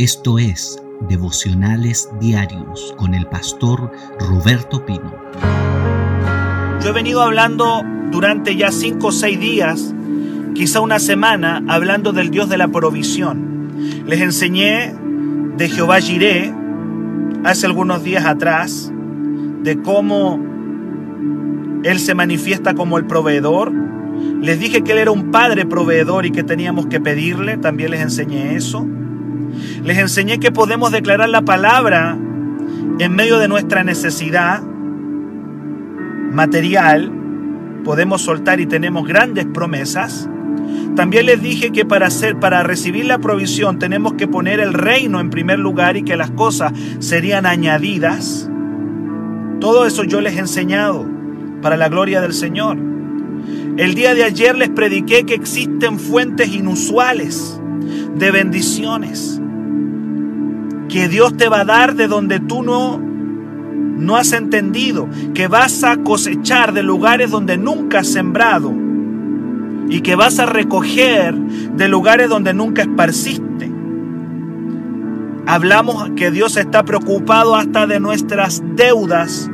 Esto es Devocionales Diarios con el pastor Roberto Pino. Yo he venido hablando durante ya cinco o seis días, quizá una semana, hablando del Dios de la provisión. Les enseñé de Jehová Jiré hace algunos días atrás, de cómo Él se manifiesta como el proveedor. Les dije que Él era un padre proveedor y que teníamos que pedirle, también les enseñé eso. Les enseñé que podemos declarar la palabra en medio de nuestra necesidad material, podemos soltar y tenemos grandes promesas. También les dije que para hacer para recibir la provisión tenemos que poner el reino en primer lugar y que las cosas serían añadidas. Todo eso yo les he enseñado para la gloria del Señor. El día de ayer les prediqué que existen fuentes inusuales de bendiciones que Dios te va a dar de donde tú no, no has entendido, que vas a cosechar de lugares donde nunca has sembrado y que vas a recoger de lugares donde nunca esparciste. Hablamos que Dios está preocupado hasta de nuestras deudas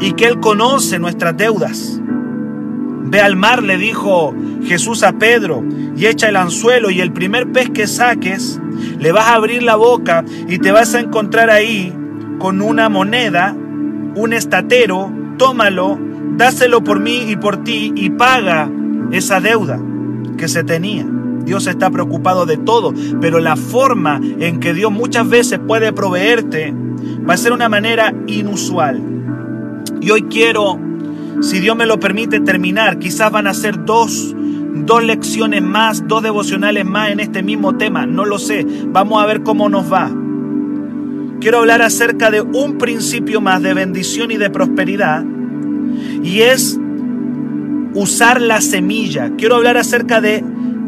y que Él conoce nuestras deudas. Ve al mar, le dijo Jesús a Pedro, y echa el anzuelo y el primer pez que saques, le vas a abrir la boca y te vas a encontrar ahí con una moneda, un estatero, tómalo, dáselo por mí y por ti y paga esa deuda que se tenía. Dios está preocupado de todo, pero la forma en que Dios muchas veces puede proveerte va a ser una manera inusual. Y hoy quiero, si Dios me lo permite, terminar. Quizás van a ser dos dos lecciones más, dos devocionales más en este mismo tema, no lo sé, vamos a ver cómo nos va. Quiero hablar acerca de un principio más de bendición y de prosperidad y es usar la semilla. Quiero hablar acerca de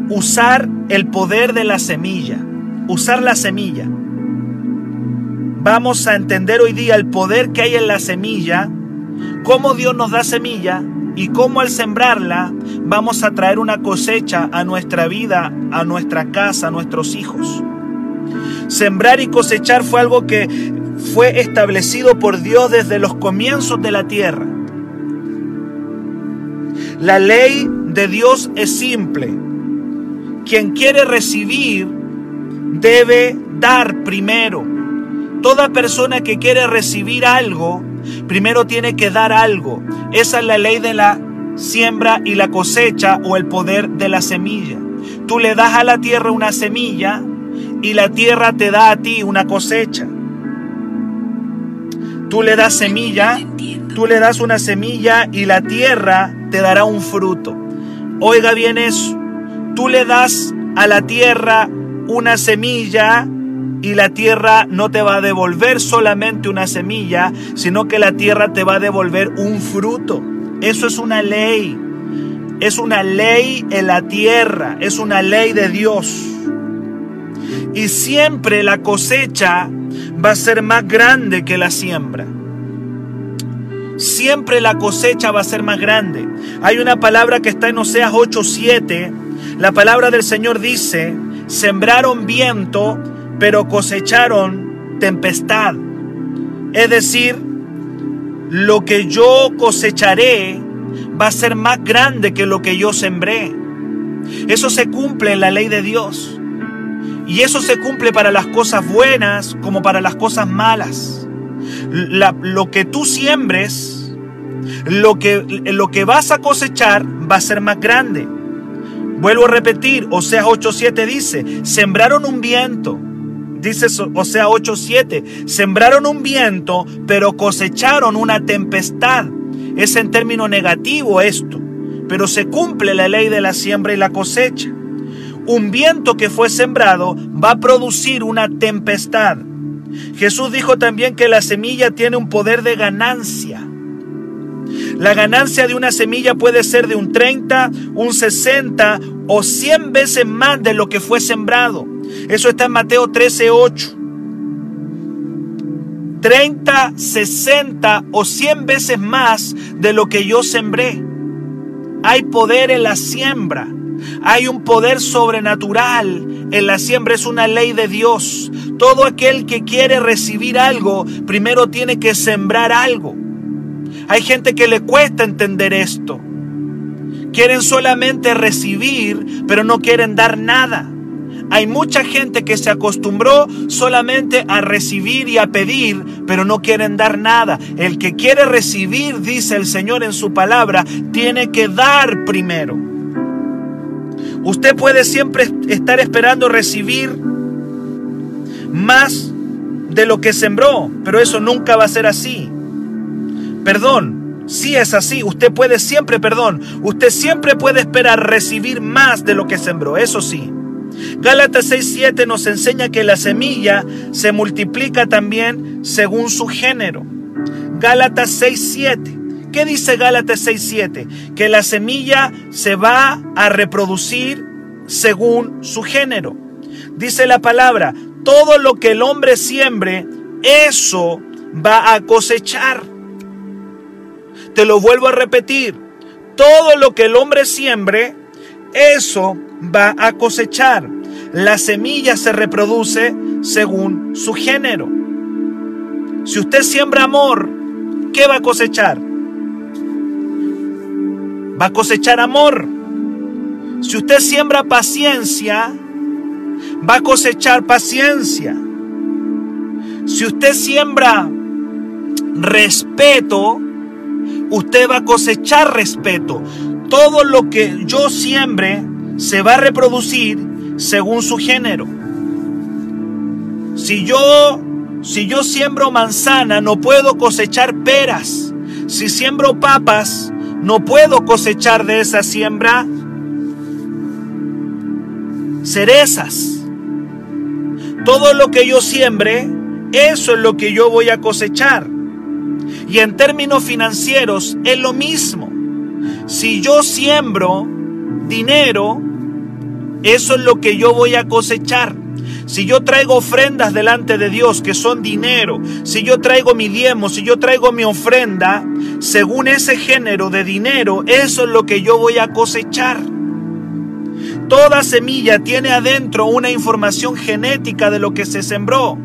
usar el poder de la semilla, usar la semilla. Vamos a entender hoy día el poder que hay en la semilla, cómo Dios nos da semilla y cómo al sembrarla vamos a traer una cosecha a nuestra vida, a nuestra casa, a nuestros hijos. Sembrar y cosechar fue algo que fue establecido por Dios desde los comienzos de la tierra. La ley de Dios es simple. Quien quiere recibir debe dar primero. Toda persona que quiere recibir algo primero tiene que dar algo. Esa es la ley de la siembra y la cosecha o el poder de la semilla. Tú le das a la tierra una semilla y la tierra te da a ti una cosecha. Tú le das semilla, tú le das una semilla y la tierra te dará un fruto. Oiga bien eso. Tú le das a la tierra una semilla y la tierra no te va a devolver solamente una semilla, sino que la tierra te va a devolver un fruto. Eso es una ley. Es una ley en la tierra, es una ley de Dios. Y siempre la cosecha va a ser más grande que la siembra. Siempre la cosecha va a ser más grande. Hay una palabra que está en Oseas 8:7. La palabra del Señor dice, sembraron viento pero cosecharon tempestad. Es decir, lo que yo cosecharé va a ser más grande que lo que yo sembré. Eso se cumple en la ley de Dios. Y eso se cumple para las cosas buenas como para las cosas malas. lo que tú siembres, lo que, lo que vas a cosechar va a ser más grande. Vuelvo a repetir, Oseas 8:7 dice, sembraron un viento, Dice Osea 8:7, sembraron un viento, pero cosecharon una tempestad. Es en término negativo esto, pero se cumple la ley de la siembra y la cosecha. Un viento que fue sembrado va a producir una tempestad. Jesús dijo también que la semilla tiene un poder de ganancia. La ganancia de una semilla puede ser de un 30, un 60 o 100 veces más de lo que fue sembrado. Eso está en Mateo 13, 8. 30, 60 o 100 veces más de lo que yo sembré. Hay poder en la siembra. Hay un poder sobrenatural en la siembra, es una ley de Dios. Todo aquel que quiere recibir algo, primero tiene que sembrar algo. Hay gente que le cuesta entender esto. Quieren solamente recibir, pero no quieren dar nada. Hay mucha gente que se acostumbró solamente a recibir y a pedir, pero no quieren dar nada. El que quiere recibir, dice el Señor en su palabra, tiene que dar primero. Usted puede siempre estar esperando recibir más de lo que sembró, pero eso nunca va a ser así. Perdón, si es así, usted puede siempre, perdón, usted siempre puede esperar recibir más de lo que sembró, eso sí. Gálatas 6.7 nos enseña que la semilla se multiplica también según su género. Gálatas 6.7. ¿Qué dice Gálatas 6.7? Que la semilla se va a reproducir según su género. Dice la palabra, todo lo que el hombre siembre, eso va a cosechar. Te lo vuelvo a repetir, todo lo que el hombre siembre, eso va a cosechar. La semilla se reproduce según su género. Si usted siembra amor, ¿qué va a cosechar? Va a cosechar amor. Si usted siembra paciencia, va a cosechar paciencia. Si usted siembra respeto, usted va a cosechar respeto. Todo lo que yo siembre se va a reproducir según su género. Si yo si yo siembro manzana, no puedo cosechar peras. Si siembro papas, no puedo cosechar de esa siembra cerezas. Todo lo que yo siembre, eso es lo que yo voy a cosechar. Y en términos financieros es lo mismo. Si yo siembro dinero, eso es lo que yo voy a cosechar. Si yo traigo ofrendas delante de Dios que son dinero, si yo traigo mi diezmo, si yo traigo mi ofrenda, según ese género de dinero, eso es lo que yo voy a cosechar. Toda semilla tiene adentro una información genética de lo que se sembró.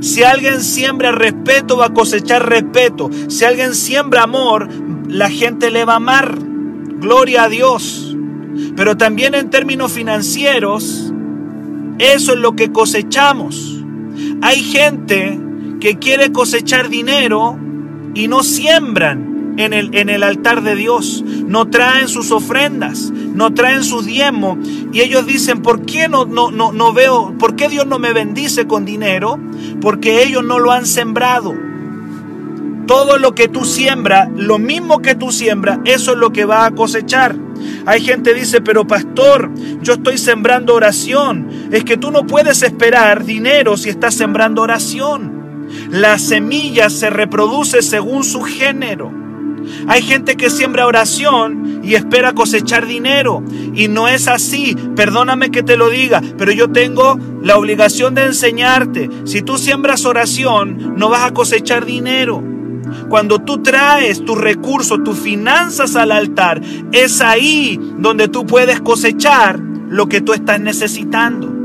Si alguien siembra respeto, va a cosechar respeto. Si alguien siembra amor, la gente le va a amar. Gloria a Dios. Pero también en términos financieros, eso es lo que cosechamos. Hay gente que quiere cosechar dinero y no siembran en el, en el altar de Dios, no traen sus ofrendas, no traen sus diezmos y ellos dicen, ¿por qué no, no, no, no veo, por qué Dios no me bendice con dinero? Porque ellos no lo han sembrado. Todo lo que tú siembras, lo mismo que tú siembras, eso es lo que va a cosechar. Hay gente que dice, pero pastor, yo estoy sembrando oración. Es que tú no puedes esperar dinero si estás sembrando oración. La semilla se reproduce según su género. Hay gente que siembra oración y espera cosechar dinero. Y no es así. Perdóname que te lo diga, pero yo tengo la obligación de enseñarte. Si tú siembras oración, no vas a cosechar dinero. Cuando tú traes tus recursos, tus finanzas al altar, es ahí donde tú puedes cosechar lo que tú estás necesitando.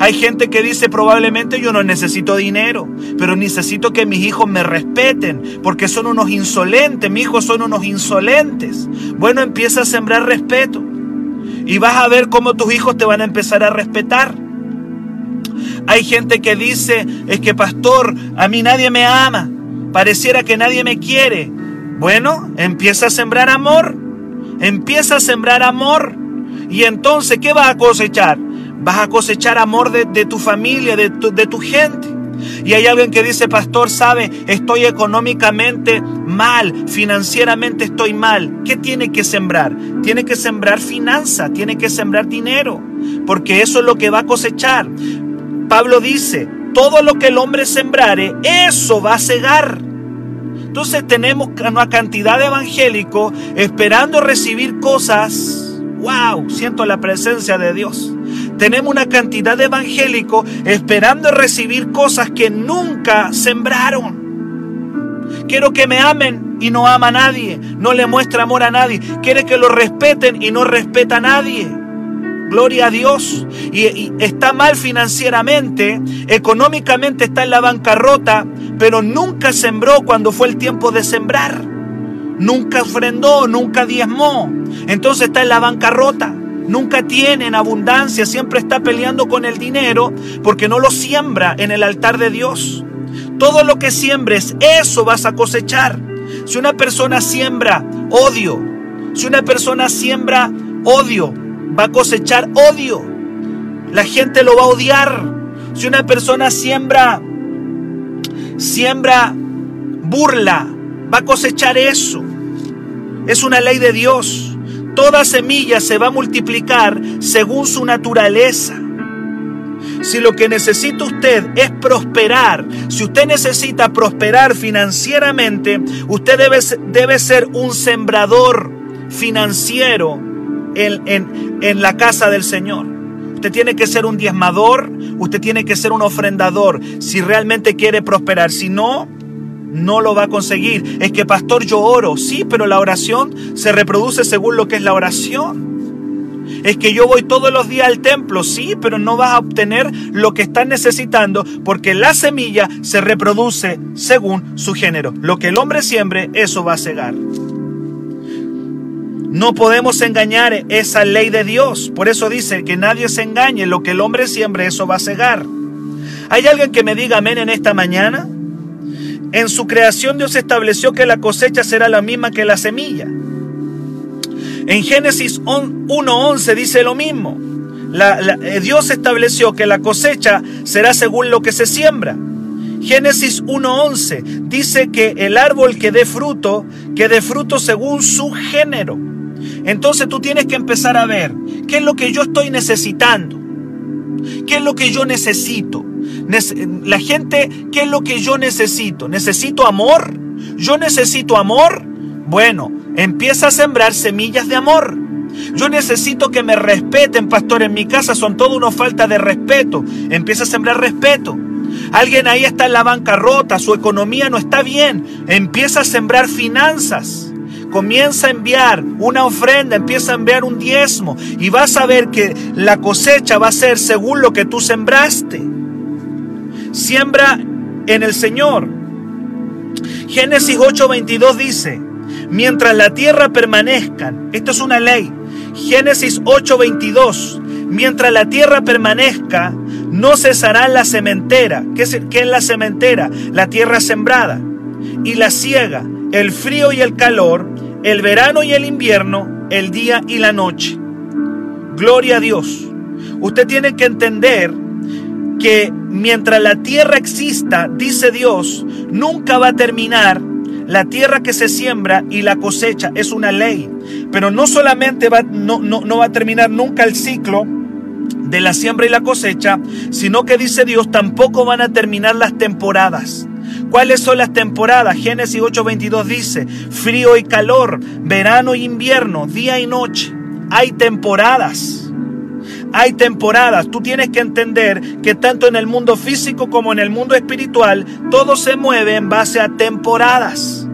Hay gente que dice probablemente yo no necesito dinero, pero necesito que mis hijos me respeten, porque son unos insolentes, mis hijos son unos insolentes. Bueno, empieza a sembrar respeto y vas a ver cómo tus hijos te van a empezar a respetar. Hay gente que dice, es que pastor, a mí nadie me ama, pareciera que nadie me quiere. Bueno, empieza a sembrar amor, empieza a sembrar amor. Y entonces, ¿qué vas a cosechar? Vas a cosechar amor de, tu familia, de tu, de tu gente. Y hay alguien que dice, pastor, sabe, estoy económicamente mal, financieramente estoy mal. ¿Qué tiene que sembrar? Tiene que sembrar finanza, tiene que sembrar dinero, porque eso es lo que va a cosechar. Pablo dice, todo lo que el hombre sembrare, eso va a cegar. Entonces tenemos una cantidad de evangélicos esperando recibir cosas. ¡Wow! Siento la presencia de Dios. Tenemos una cantidad de evangélicos esperando recibir cosas que nunca sembraron. Quiero que me amen y no ama a nadie. No le muestra amor a nadie. Quiere que lo respeten y no respeta a nadie. Gloria a Dios. Y, está mal financieramente, económicamente está en la bancarrota, pero nunca sembró cuando fue el tiempo de sembrar. Nunca ofrendó, nunca diezmó. Entonces está en la bancarrota. Nunca tiene en abundancia, siempre está peleando con el dinero porque no lo siembra en el altar de Dios. Todo lo que siembres, eso vas a cosechar. Si una persona siembra odio, si una persona siembra odio, va a cosechar odio. La gente lo va a odiar. Si una persona siembra siembra burla, va a cosechar eso. Es una ley de Dios. Toda semilla se va a multiplicar según su naturaleza. Si lo que necesita usted es prosperar, si usted necesita prosperar financieramente, usted debe, debe ser un sembrador financiero en, la casa del Señor. Usted tiene que ser un diezmador, usted tiene que ser un ofrendador si realmente quiere prosperar. Si no, no lo va a conseguir. Es que, pastor, yo oro. Sí, pero la oración se reproduce según lo que es la oración. Es que yo voy todos los días al templo. Sí, pero no vas a obtener lo que estás necesitando porque la semilla se reproduce según su género. Lo que el hombre siembre, eso va a cegar. No podemos engañar esa ley de Dios. Por eso dice que nadie se engañe. Lo que el hombre siembre, eso va a cegar. ¿Hay alguien que me diga amén en esta mañana? En su creación Dios estableció que la cosecha será la misma que la semilla. En Génesis 1.11 dice lo mismo. Eh, Dios estableció que la cosecha será según lo que se siembra. Génesis 1.11 dice que el árbol que dé fruto, que dé fruto según su género. Entonces tú tienes que empezar a ver qué es lo que yo estoy necesitando. ¿Qué es lo que yo necesito? La gente, ¿qué es lo que yo necesito? ¿Necesito amor? ¿Yo necesito amor? Bueno, empieza a sembrar semillas de amor. Yo necesito que me respeten, pastor. En mi casa son todo una falta de respeto. Empieza a sembrar respeto. Alguien ahí está en la bancarrota, su economía no está bien. Empieza a sembrar finanzas comienza a enviar una ofrenda, empieza a enviar un diezmo y vas a ver que la cosecha va a ser según lo que tú sembraste. Siembra en el Señor. Génesis 8:22 dice, mientras la tierra permanezca, esto es una ley. Génesis 8:22, mientras la tierra permanezca, no cesará la sementera. ¿Qué es, ¿Qué la sementera? La tierra sembrada. Y la ciega, el frío y el calor, el verano y el invierno, el día y la noche. Gloria a Dios. Usted tiene que entender que mientras la tierra exista, dice Dios, nunca va a terminar la tierra que se siembra y la cosecha. Es una ley. Pero no solamente va, no, no, no va a terminar nunca el ciclo de la siembra y la cosecha, sino que dice Dios, tampoco van a terminar las temporadas. ¿Cuáles son las temporadas? Génesis 8:22 dice, frío y calor, verano y invierno, día y noche. Hay temporadas. Hay temporadas. Tú tienes que entender que tanto en el mundo físico como en el mundo espiritual, todo se mueve en base a temporadas.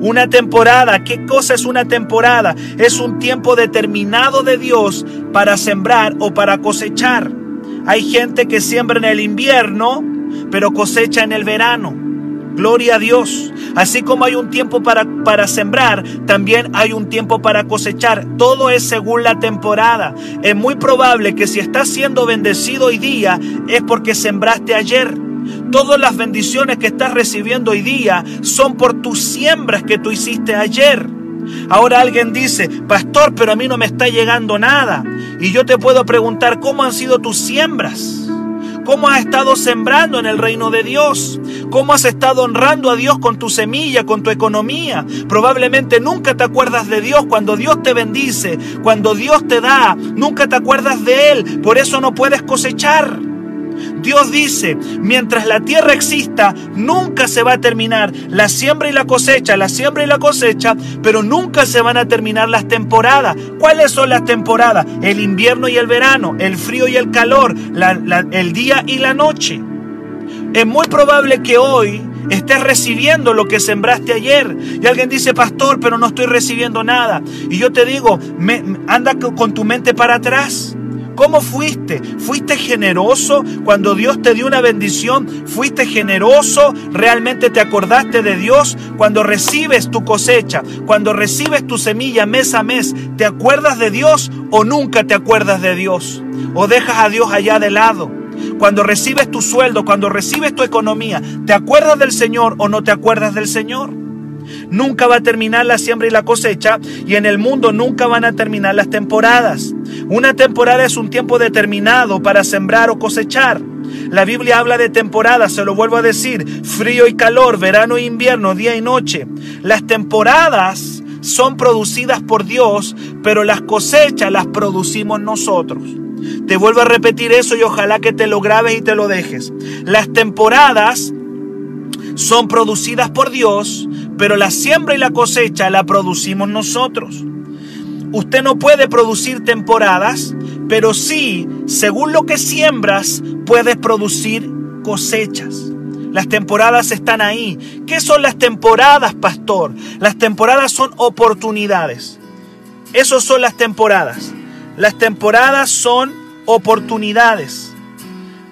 Una temporada, ¿qué cosa es una temporada? Es un tiempo determinado de Dios para sembrar o para cosechar. Hay gente que siembra en el invierno, pero cosecha en el verano. Gloria a Dios. Así como hay un tiempo para, para sembrar, también hay un tiempo para cosechar. Todo es según la temporada. Es muy probable que si estás siendo bendecido hoy día es porque sembraste ayer. Todas las bendiciones que estás recibiendo hoy día son por tus siembras que tú hiciste ayer. Ahora alguien dice, pastor, pero a mí no me está llegando nada. Y yo te puedo preguntar, ¿cómo han sido tus siembras? Cómo has estado sembrando en el reino de Dios, cómo has estado honrando a Dios con tu semilla, con tu economía. Probablemente nunca te acuerdas de Dios cuando Dios te bendice, cuando Dios te da, nunca te acuerdas de Él, por eso no puedes cosechar. Dios dice, mientras la tierra exista, nunca se va a terminar la siembra y la cosecha, la siembra y la cosecha, pero nunca se van a terminar las temporadas. ¿Cuáles son las temporadas? El invierno y el verano, el frío y el calor, el día y la noche. Es muy probable que hoy estés recibiendo lo que sembraste ayer. Y alguien dice, pastor, pero no estoy recibiendo nada. Y yo te digo, anda con tu mente para atrás. ¿Cómo fuiste? ¿Fuiste generoso cuando Dios te dio una bendición? ¿Fuiste generoso? ¿Realmente te acordaste de Dios? Cuando recibes tu cosecha, cuando recibes tu semilla mes a mes, ¿te acuerdas de Dios o nunca te acuerdas de Dios? ¿O dejas a Dios allá de lado? Cuando recibes tu sueldo, cuando recibes tu economía, ¿te acuerdas del Señor o no te acuerdas del Señor? Nunca va a terminar la siembra y la cosecha y en el mundo nunca van a terminar las temporadas. Una temporada es un tiempo determinado para sembrar o cosechar. La Biblia habla de temporadas, se lo vuelvo a decir, frío y calor, verano e invierno, día y noche. Las temporadas son producidas por Dios, pero las cosechas las producimos nosotros. Te vuelvo a repetir eso y ojalá que te lo grabes y te lo dejes. Las temporadas son producidas por Dios, pero la siembra y la cosecha la producimos nosotros. Usted no puede producir temporadas, pero sí, según lo que siembras, puedes producir cosechas. Las temporadas están ahí. ¿Qué son las temporadas, pastor? Las temporadas son oportunidades. Esas son las temporadas. Las temporadas son oportunidades.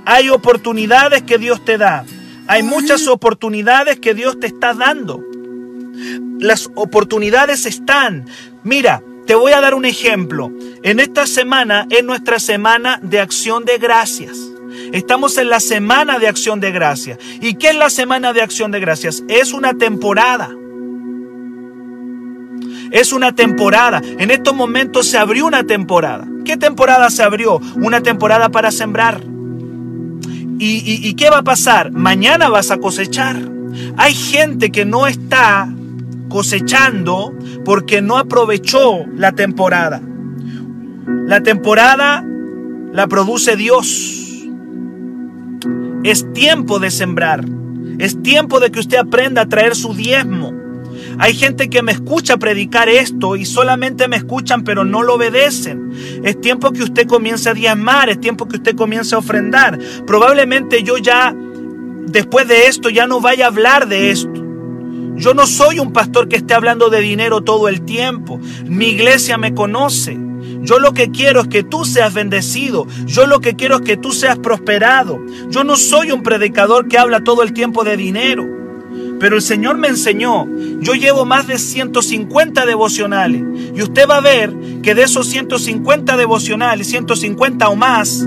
Hay oportunidades que Dios te da. Hay muchas oportunidades que Dios te está dando. Las oportunidades están. Mira, te voy a dar un ejemplo. En esta semana es nuestra semana de acción de gracias. Estamos en la semana de acción de gracias. ¿Y qué es la semana de acción de gracias? Es una temporada. Es una temporada. En estos momentos se abrió una temporada. ¿Qué temporada se abrió? Una temporada para sembrar. ¿Y, qué va a pasar? Mañana vas a cosechar. Hay gente que no está cosechando porque no aprovechó la temporada. La temporada la produce Dios. Es tiempo de sembrar. Es tiempo de que usted aprenda a traer su diezmo. Hay gente que me escucha predicar esto y solamente me escuchan pero no lo obedecen. Es tiempo que usted comience a diezmar, es tiempo que usted comience a ofrendar. Probablemente yo ya, después de esto, ya no vaya a hablar de esto. Yo no soy un pastor que esté hablando de dinero todo el tiempo. Mi iglesia me conoce. Yo lo que quiero es que tú seas bendecido. Yo lo que quiero es que tú seas prosperado. Yo no soy un predicador que habla todo el tiempo de dinero. Pero el Señor me enseñó, yo llevo más de 150 devocionales y usted va a ver que de esos 150 devocionales, 150 o más,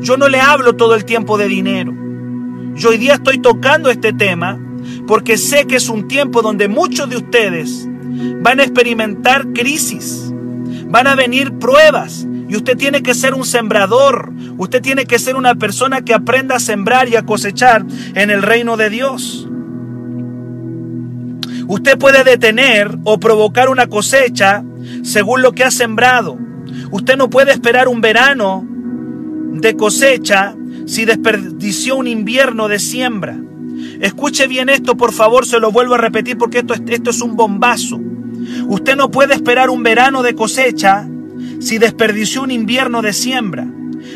yo no le hablo todo el tiempo de dinero. Yo hoy día estoy tocando este tema porque sé que es un tiempo donde muchos de ustedes van a experimentar crisis, van a venir pruebas y usted tiene que ser un sembrador, usted tiene que ser una persona que aprenda a sembrar y a cosechar en el reino de Dios. Usted puede detener o provocar una cosecha según lo que ha sembrado. Usted no puede esperar un verano de cosecha si desperdició un invierno de siembra. Escuche bien esto, por favor, se lo vuelvo a repetir porque esto es, esto es un bombazo. Usted no puede esperar un verano de cosecha si desperdició un invierno de siembra.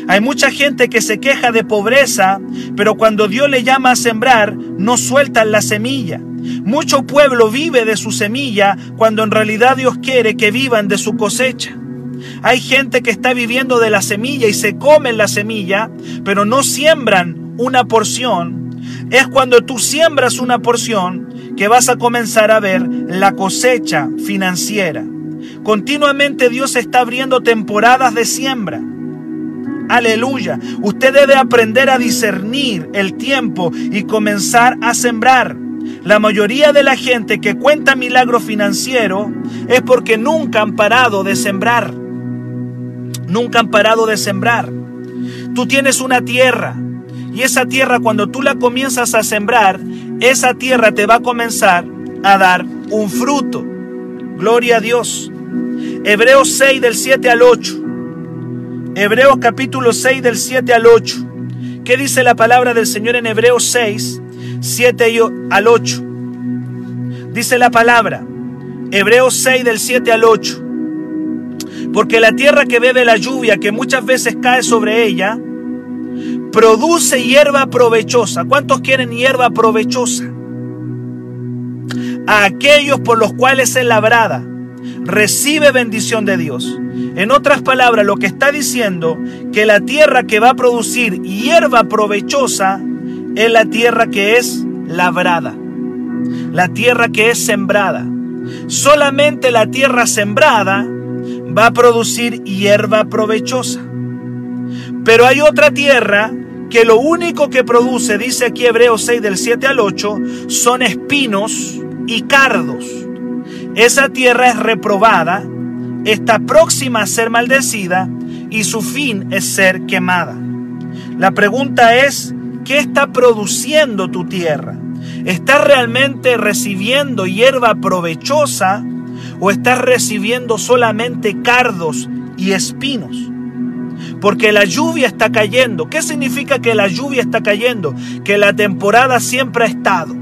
Hay mucha gente que se queja de pobreza, pero cuando Dios le llama a sembrar, no sueltan la semilla. Mucho pueblo vive de su semilla cuando en realidad Dios quiere que vivan de su cosecha. Hay gente que está viviendo de la semilla y se comen la semilla, pero no siembran una porción. Es cuando tú siembras una porción que vas a comenzar a ver la cosecha financiera. Continuamente Dios está abriendo temporadas de siembra. Aleluya. Usted debe aprender a discernir el tiempo y comenzar a sembrar. La mayoría de la gente que cuenta milagro financiero es porque nunca han parado de sembrar. Nunca han parado de sembrar. Tú tienes una tierra y esa tierra cuando tú la comienzas a sembrar, esa tierra te va a comenzar a dar un fruto. Gloria a Dios. Hebreos 6 del 7 al 8. Hebreos capítulo 6 del 7 al 8. ¿Qué dice la palabra del Señor en Hebreos 6, 7 al 8? Dice la palabra, Hebreos 6 del 7 al 8. Porque la tierra que bebe la lluvia que muchas veces cae sobre ella, produce hierba provechosa. ¿Cuántos quieren hierba provechosa? A aquellos por los cuales es labrada. recibe bendición de Dios. En otras palabras, lo que está diciendo que la tierra que va a producir hierba provechosa es la tierra que es labrada, la tierra que es sembrada. Solamente la tierra sembrada va a producir hierba provechosa. Pero hay otra tierra que lo único que produce, dice aquí Hebreos 6 del 7 al 8, son espinos y cardos. Esa tierra es reprobada, está próxima a ser maldecida y su fin es ser quemada. La pregunta es, ¿qué está produciendo tu tierra? ¿Estás realmente recibiendo hierba provechosa o estás recibiendo solamente cardos y espinos? Porque la lluvia está cayendo. ¿Qué significa que la lluvia está cayendo? Que la temporada siempre ha estado.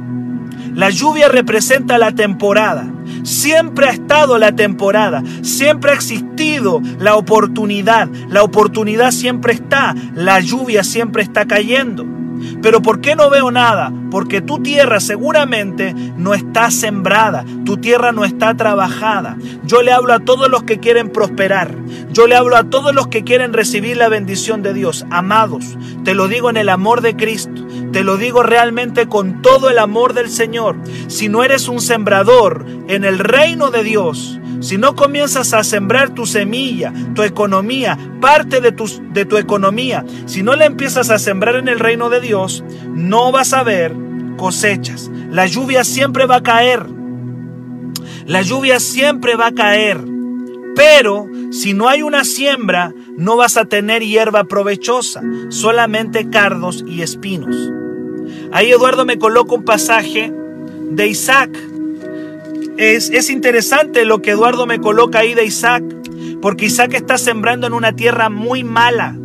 La lluvia representa la temporada. Siempre ha estado la temporada. Siempre ha existido la oportunidad. La oportunidad siempre está. La lluvia siempre está cayendo. Pero ¿por qué no veo nada? Porque tu tierra seguramente no está sembrada, tu tierra no está trabajada. Yo le hablo a todos los que quieren prosperar, yo le hablo a todos los que quieren recibir la bendición de Dios. Amados, te lo digo en el amor de Cristo, te lo digo realmente con todo el amor del Señor. Si no eres un sembrador en el reino de Dios, si no comienzas a sembrar tu semilla, tu economía, parte de tu, de tu economía, si no la empiezas a sembrar en el reino de Dios, no vas a ver cosechas. La lluvia siempre va a caer. La lluvia siempre va a caer. Pero si no hay una siembra, no vas a tener hierba provechosa, solamente cardos y espinos. Ahí Eduardo me coloca un pasaje de Isaac es, interesante lo que Eduardo me coloca ahí de Isaac, porque Isaac está sembrando en una tierra muy mala,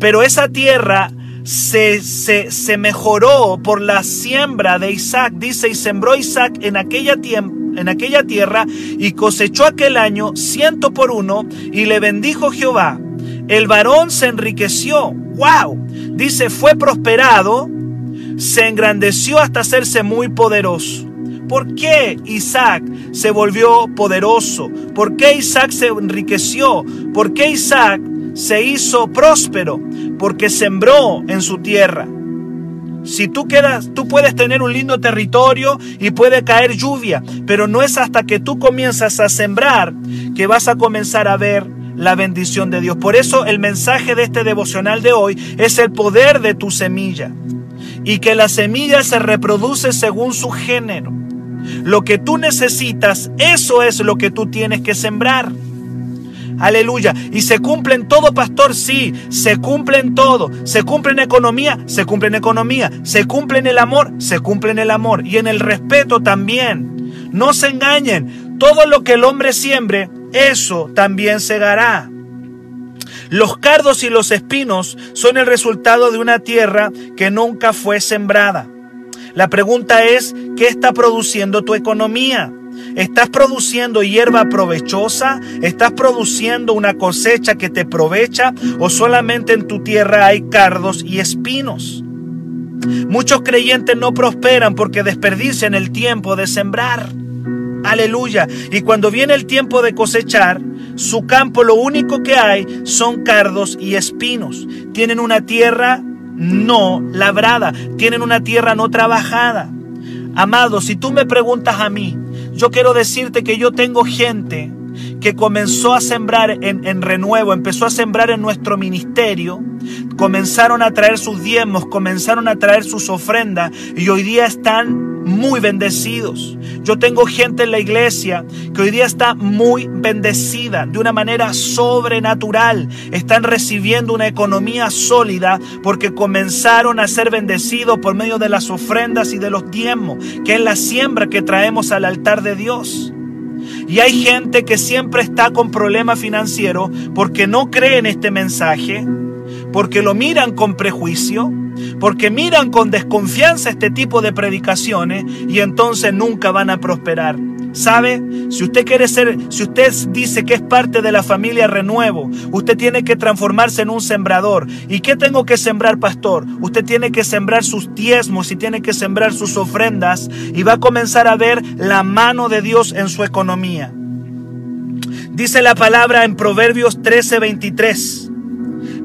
pero esa tierra se, se, mejoró por la siembra de Isaac. Dice, y sembró Isaac en aquella, en aquella tierra y cosechó aquel año ciento por uno y le bendijo Jehová. El varón se enriqueció. ¡Wow! Dice, fue prosperado, se engrandeció hasta hacerse muy poderoso. ¿Por qué Isaac se volvió poderoso? ¿Por qué Isaac se enriqueció? ¿Por qué Isaac se hizo próspero? Porque sembró en su tierra. Si tú quedas, tú puedes tener un lindo territorio y puede caer lluvia, pero no es hasta que tú comienzas a sembrar que vas a comenzar a ver la bendición de Dios. Por eso el mensaje de este devocional de hoy es el poder de tu semilla y que la semilla se reproduce según su género. Lo que tú necesitas, eso es lo que tú tienes que sembrar. Aleluya. Y se cumple en todo, pastor, sí, se cumple en todo. Se cumple en economía, se cumple en economía. Se cumple en el amor, se cumple en el amor. Y en el respeto también. No se engañen. Todo lo que el hombre siembre, eso también segará. Los cardos y los espinos son el resultado de una tierra que nunca fue sembrada. La pregunta es, ¿qué está produciendo tu economía? ¿Estás produciendo hierba provechosa? ¿Estás produciendo una cosecha que te aprovecha? ¿O solamente en tu tierra hay cardos y espinos? Muchos creyentes no prosperan porque desperdician el tiempo de sembrar. Aleluya. Y cuando viene el tiempo de cosechar, su campo lo único que hay son cardos y espinos. Tienen una tierra no labrada, tienen una tierra no trabajada. Amado, si tú me preguntas a mí, yo quiero decirte que yo tengo gente que comenzó a sembrar en, en, renuevo, empezó a sembrar en nuestro ministerio, comenzaron a traer sus diezmos, comenzaron a traer sus ofrendas y hoy día están muy bendecidos. Yo tengo gente en la iglesia que hoy día está muy bendecida de una manera sobrenatural. Están recibiendo una economía sólida porque comenzaron a ser bendecidos por medio de las ofrendas y de los diezmos, que es la siembra que traemos al altar de Dios. Y hay gente que siempre está con problemas financieros porque no cree en este mensaje, porque lo miran con prejuicio, porque miran con desconfianza este tipo de predicaciones y entonces nunca van a prosperar. ¿Sabe? Si usted quiere ser, si usted dice que es parte de la familia Renuevo, usted tiene que transformarse en un sembrador. ¿Y qué tengo que sembrar, pastor? Usted tiene que sembrar sus diezmos y tiene que sembrar sus ofrendas y va a comenzar a ver la mano de Dios en su economía. Dice la palabra en Proverbios 13, 23.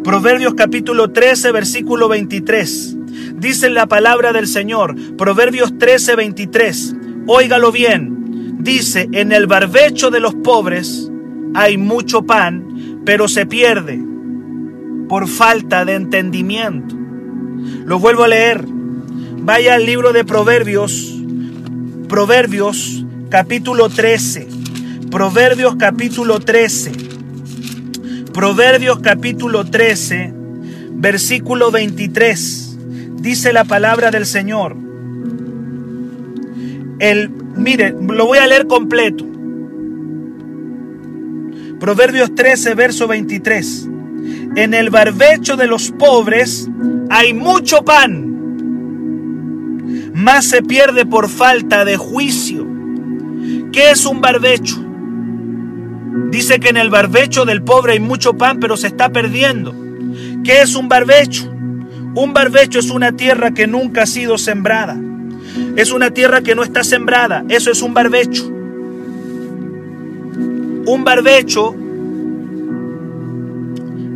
Proverbios capítulo 13, versículo 23. Dice la palabra del Señor, Proverbios 13, 23. Óigalo bien. Dice, en el barbecho de los pobres hay mucho pan, pero se pierde por falta de entendimiento. Lo vuelvo a leer. Vaya al libro de Proverbios, Proverbios capítulo 13. Proverbios capítulo 13. Proverbios capítulo 13, versículo 23. Dice la palabra del Señor. El, mire, lo voy a leer completo. Proverbios 13, verso 23. En el barbecho de los pobres hay mucho pan, más se pierde por falta de juicio. ¿Qué es un barbecho? Dice que en el barbecho del pobre hay mucho pan, pero se está perdiendo. ¿Qué es un barbecho? Un barbecho es una tierra que nunca ha sido sembrada. Es una tierra que no está sembrada. Eso es un barbecho. Un barbecho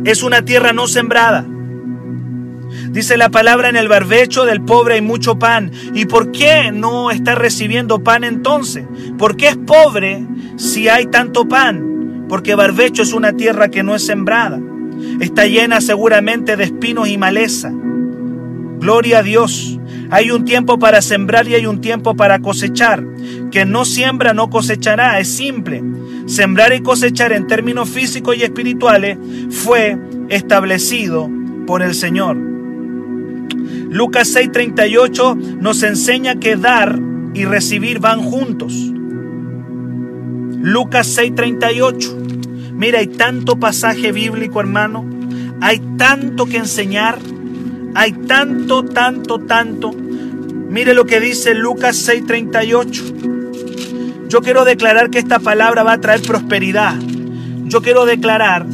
es una tierra no sembrada. Dice la palabra en el barbecho del pobre hay mucho pan. ¿Y por qué no está recibiendo pan entonces? ¿Por qué es pobre si hay tanto pan? Porque barbecho es una tierra que no es sembrada. Está llena seguramente de espinos y maleza. Gloria a Dios. Hay un tiempo para sembrar y hay un tiempo para cosechar. Que no siembra no cosechará. Es simple. Sembrar y cosechar en términos físicos y espirituales fue establecido por el Señor. Lucas 6:38 nos enseña que dar y recibir van juntos. Lucas 6:38. Mira, hay tanto pasaje bíblico, hermano. Hay tanto que enseñar. Hay tanto, tanto, tanto. Mire lo que dice Lucas 6:38. Yo quiero declarar que esta palabra va a traer prosperidad. Yo quiero declarar,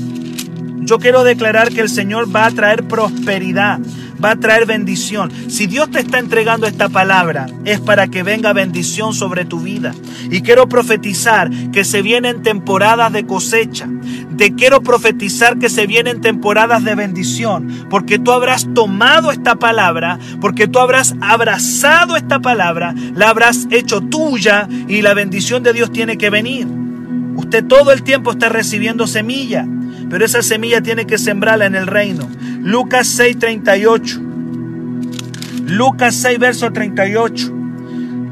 yo quiero declarar que el Señor va a traer prosperidad va a traer bendición. Si Dios te está entregando esta palabra, es para que venga bendición sobre tu vida. Y quiero profetizar que se vienen temporadas de cosecha. Te quiero profetizar que se vienen temporadas de bendición, porque tú habrás tomado esta palabra, porque tú habrás abrazado esta palabra, la habrás hecho tuya y la bendición de Dios tiene que venir. Usted todo el tiempo está recibiendo semilla, pero esa semilla tiene que sembrarla en el reino. Lucas 6, 38. Lucas 6, verso 38.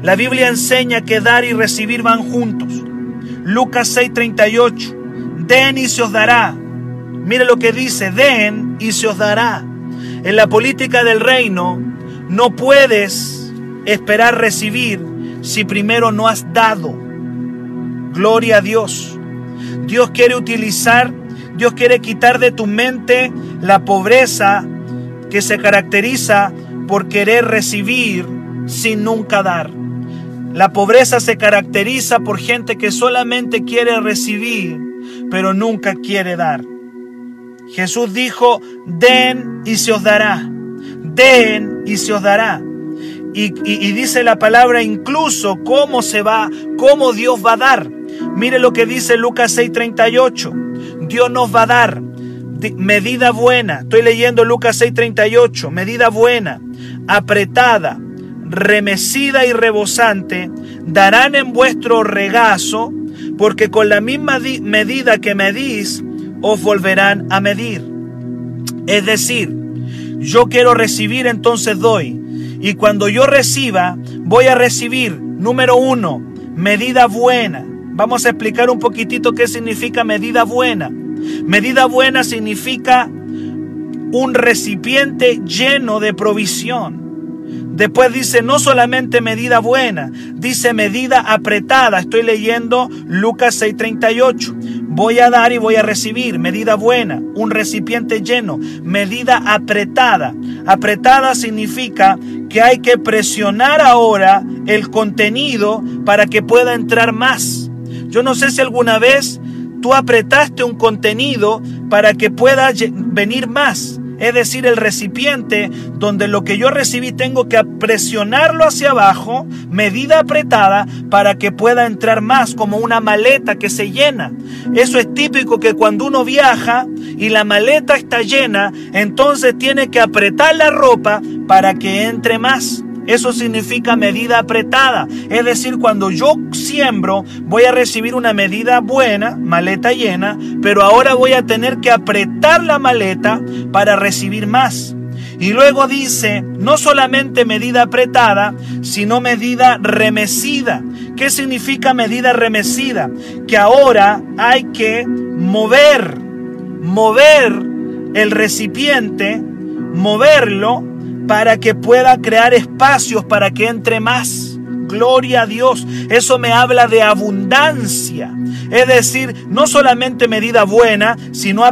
La Biblia enseña que dar y recibir van juntos. Lucas 6, 38. Den y se os dará. Mire lo que dice, den y se os dará. En la política del reino no puedes esperar recibir si primero no has dado. Gloria a Dios. Dios quiere utilizar Dios quiere quitar de tu mente la pobreza que se caracteriza por querer recibir sin nunca dar. La pobreza se caracteriza por gente que solamente quiere recibir, pero nunca quiere dar. Jesús dijo, den y se os dará. Den y se os dará. Y, dice la palabra incluso cómo se va, cómo Dios va a dar. Mire lo que dice Lucas 6:38. Dios nos va a dar medida buena. Estoy leyendo Lucas 6:38. Medida buena, apretada, remecida y rebosante, darán en vuestro regazo, porque con la misma medida que medís, os volverán a medir. Es decir, yo quiero recibir, entonces doy. Y cuando yo reciba, voy a recibir, número uno, medida buena. Vamos a explicar un poquitito qué significa medida buena. Medida buena significa un recipiente lleno de provisión. Después dice no solamente medida buena, dice medida apretada. Estoy leyendo Lucas 6:38. Voy a dar y voy a recibir. Medida buena, un recipiente lleno. Medida apretada. Apretada significa que hay que presionar ahora el contenido para que pueda entrar más. Yo no sé si alguna vez tú apretaste un contenido para que pueda venir más. es decir, el recipiente donde lo que yo recibí tengo que presionarlo hacia abajo, medida apretada, para que pueda entrar más como una maleta que se llena. Eso es típico que cuando uno viaja y la maleta está llena, entonces tiene que apretar la ropa para que entre más. Eso significa medida apretada. Es decir, cuando yo siembro, voy a recibir una medida buena, maleta llena, pero ahora voy a tener que apretar la maleta para recibir más. Y luego dice, no solamente medida apretada, sino medida remecida. ¿Qué significa medida remecida? Que ahora hay que mover, mover el recipiente, moverlo para que pueda crear espacios para que entre más. Gloria a Dios. Eso me habla de abundancia. Es decir, no solamente medida buena, sino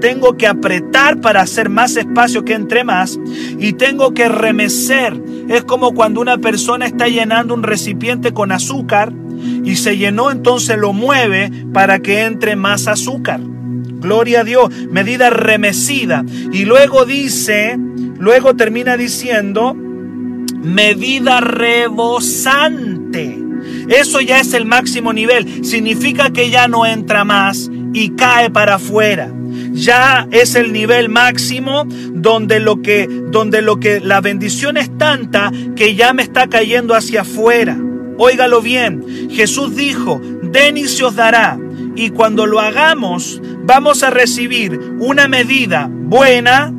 tengo que apretar para hacer más espacio que entre más. Y tengo que remecer. Es como cuando una persona está llenando un recipiente con azúcar y se llenó, entonces lo mueve para que entre más azúcar. Gloria a Dios, medida remecida. Y luego dice, luego termina diciendo, medida rebosante. Eso ya es el máximo nivel. Significa que ya no entra más y cae para afuera. Ya es el nivel máximo donde lo que donde lo que la bendición es tanta que ya me está cayendo hacia afuera. Óigalo bien. Jesús dijo, "Den y se os dará." Y cuando lo hagamos, vamos a recibir una medida buena,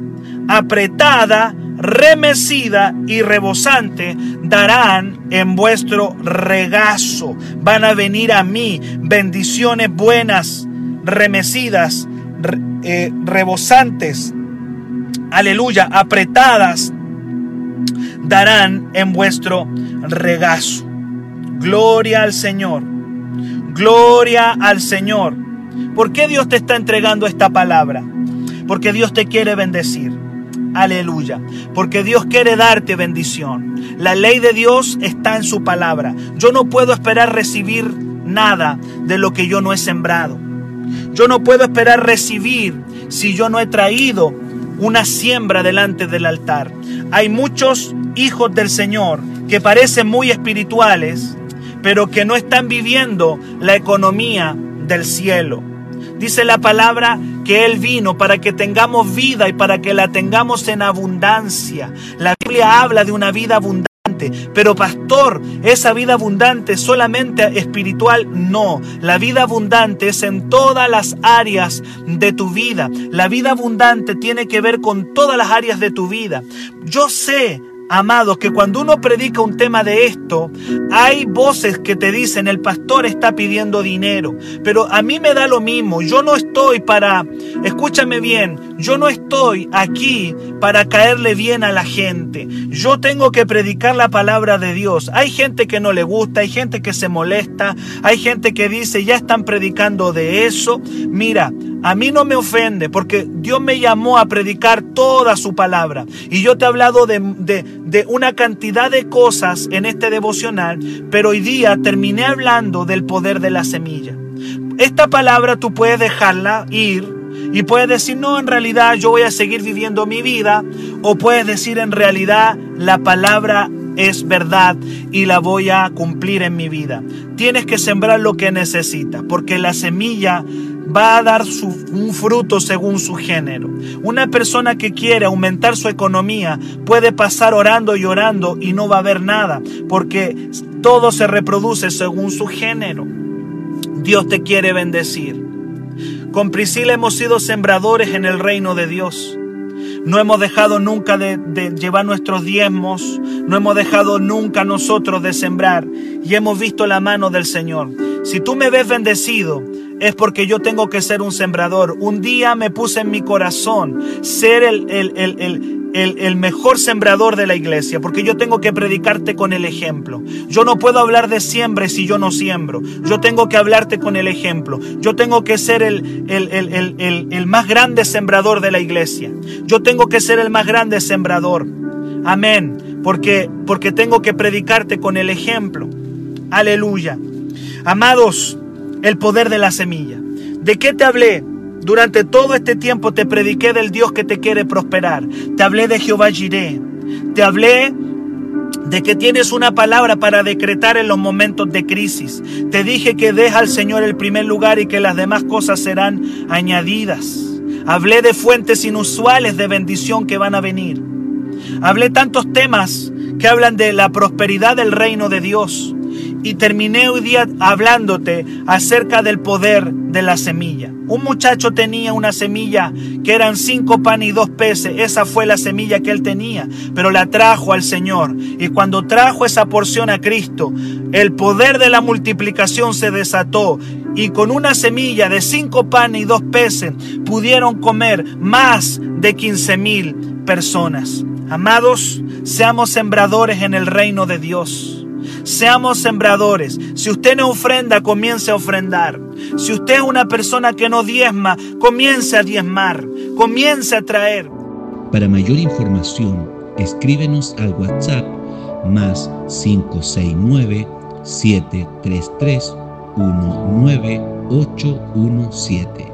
apretada, remecida y rebosante darán en vuestro regazo. Van a venir a mí bendiciones buenas, remecidas, eh, rebosantes, aleluya, apretadas, darán en vuestro regazo. Gloria al Señor. Gloria al Señor. ¿Por qué Dios te está entregando esta palabra? Porque Dios te quiere bendecir. Aleluya. Porque Dios quiere darte bendición. La ley de Dios está en su palabra. Yo no puedo esperar recibir nada de lo que yo no he sembrado. Yo no puedo esperar recibir si yo no he traído una siembra delante del altar. Hay muchos hijos del Señor que parecen muy espirituales, pero que no están viviendo la economía del cielo. Dice la palabra que Él vino para que tengamos vida y para que la tengamos en abundancia. La Biblia habla de una vida abundante. Pero pastor, esa vida abundante solamente espiritual, no. La vida abundante es en todas las áreas de tu vida. La vida abundante tiene que ver con todas las áreas de tu vida. Yo sé Amados, que cuando uno predica un tema de esto, hay voces que te dicen, el pastor está pidiendo dinero, pero a mí me da lo mismo, yo no estoy para, escúchame bien, yo no estoy aquí para caerle bien a la gente, yo tengo que predicar la palabra de Dios. Hay gente que no le gusta, hay gente que se molesta, hay gente que dice, ya están predicando de eso. Mira, a mí no me ofende porque Dios me llamó a predicar toda su palabra. Y yo te he hablado de, de, una cantidad de cosas en este devocional, pero hoy día terminé hablando del poder de la semilla. Esta palabra tú puedes dejarla ir y puedes decir, no, en realidad yo voy a seguir viviendo mi vida. O puedes decir, en realidad la palabra es verdad y la voy a cumplir en mi vida. Tienes que sembrar lo que necesitas, porque la semilla va a dar un fruto según su género. Una persona que quiere aumentar su economía puede pasar orando y orando y no va a ver nada, porque todo se reproduce según su género. Dios te quiere bendecir. Con Priscila hemos sido sembradores en el reino de Dios. No hemos dejado nunca de, llevar nuestros diezmos, no hemos dejado nunca nosotros de sembrar y hemos visto la mano del Señor. Si tú me ves bendecido, es porque yo tengo que ser un sembrador. Un día me puse en mi corazón ser el, el, el, el, mejor sembrador de la iglesia, porque yo tengo que predicarte con el ejemplo. Yo no puedo hablar de siembre si yo no siembro. Yo tengo que hablarte con el ejemplo. Yo tengo que ser el, más grande sembrador de la iglesia. Yo tengo que ser el más grande sembrador. Amén. Porque, porque tengo que predicarte con el ejemplo. Aleluya. Amados, el poder de la semilla. ¿De qué te hablé? Durante todo este tiempo te prediqué del Dios que te quiere prosperar. Te hablé de Jehová Jireh. Te hablé de que tienes una palabra para decretar en los momentos de crisis. Te dije que deja al Señor el primer lugar y que las demás cosas serán añadidas. Hablé de fuentes inusuales de bendición que van a venir. Hablé tantos temas que hablan de la prosperidad del reino de Dios. Y terminé hoy día hablándote acerca del poder de la semilla. Un muchacho tenía una semilla que eran cinco pan y dos peces. Esa fue la semilla que él tenía, pero la trajo al Señor. Y cuando trajo esa porción a Cristo, el poder de la multiplicación se desató. Y con una semilla de cinco pan y dos peces pudieron comer más de quince mil personas. Amados, seamos sembradores en el reino de Dios. Seamos sembradores. Si usted no ofrenda, comience a ofrendar. Si usted es una persona que no diezma, comience a diezmar. Comience a traer. Para mayor información, escríbenos al WhatsApp más 569 733 19817.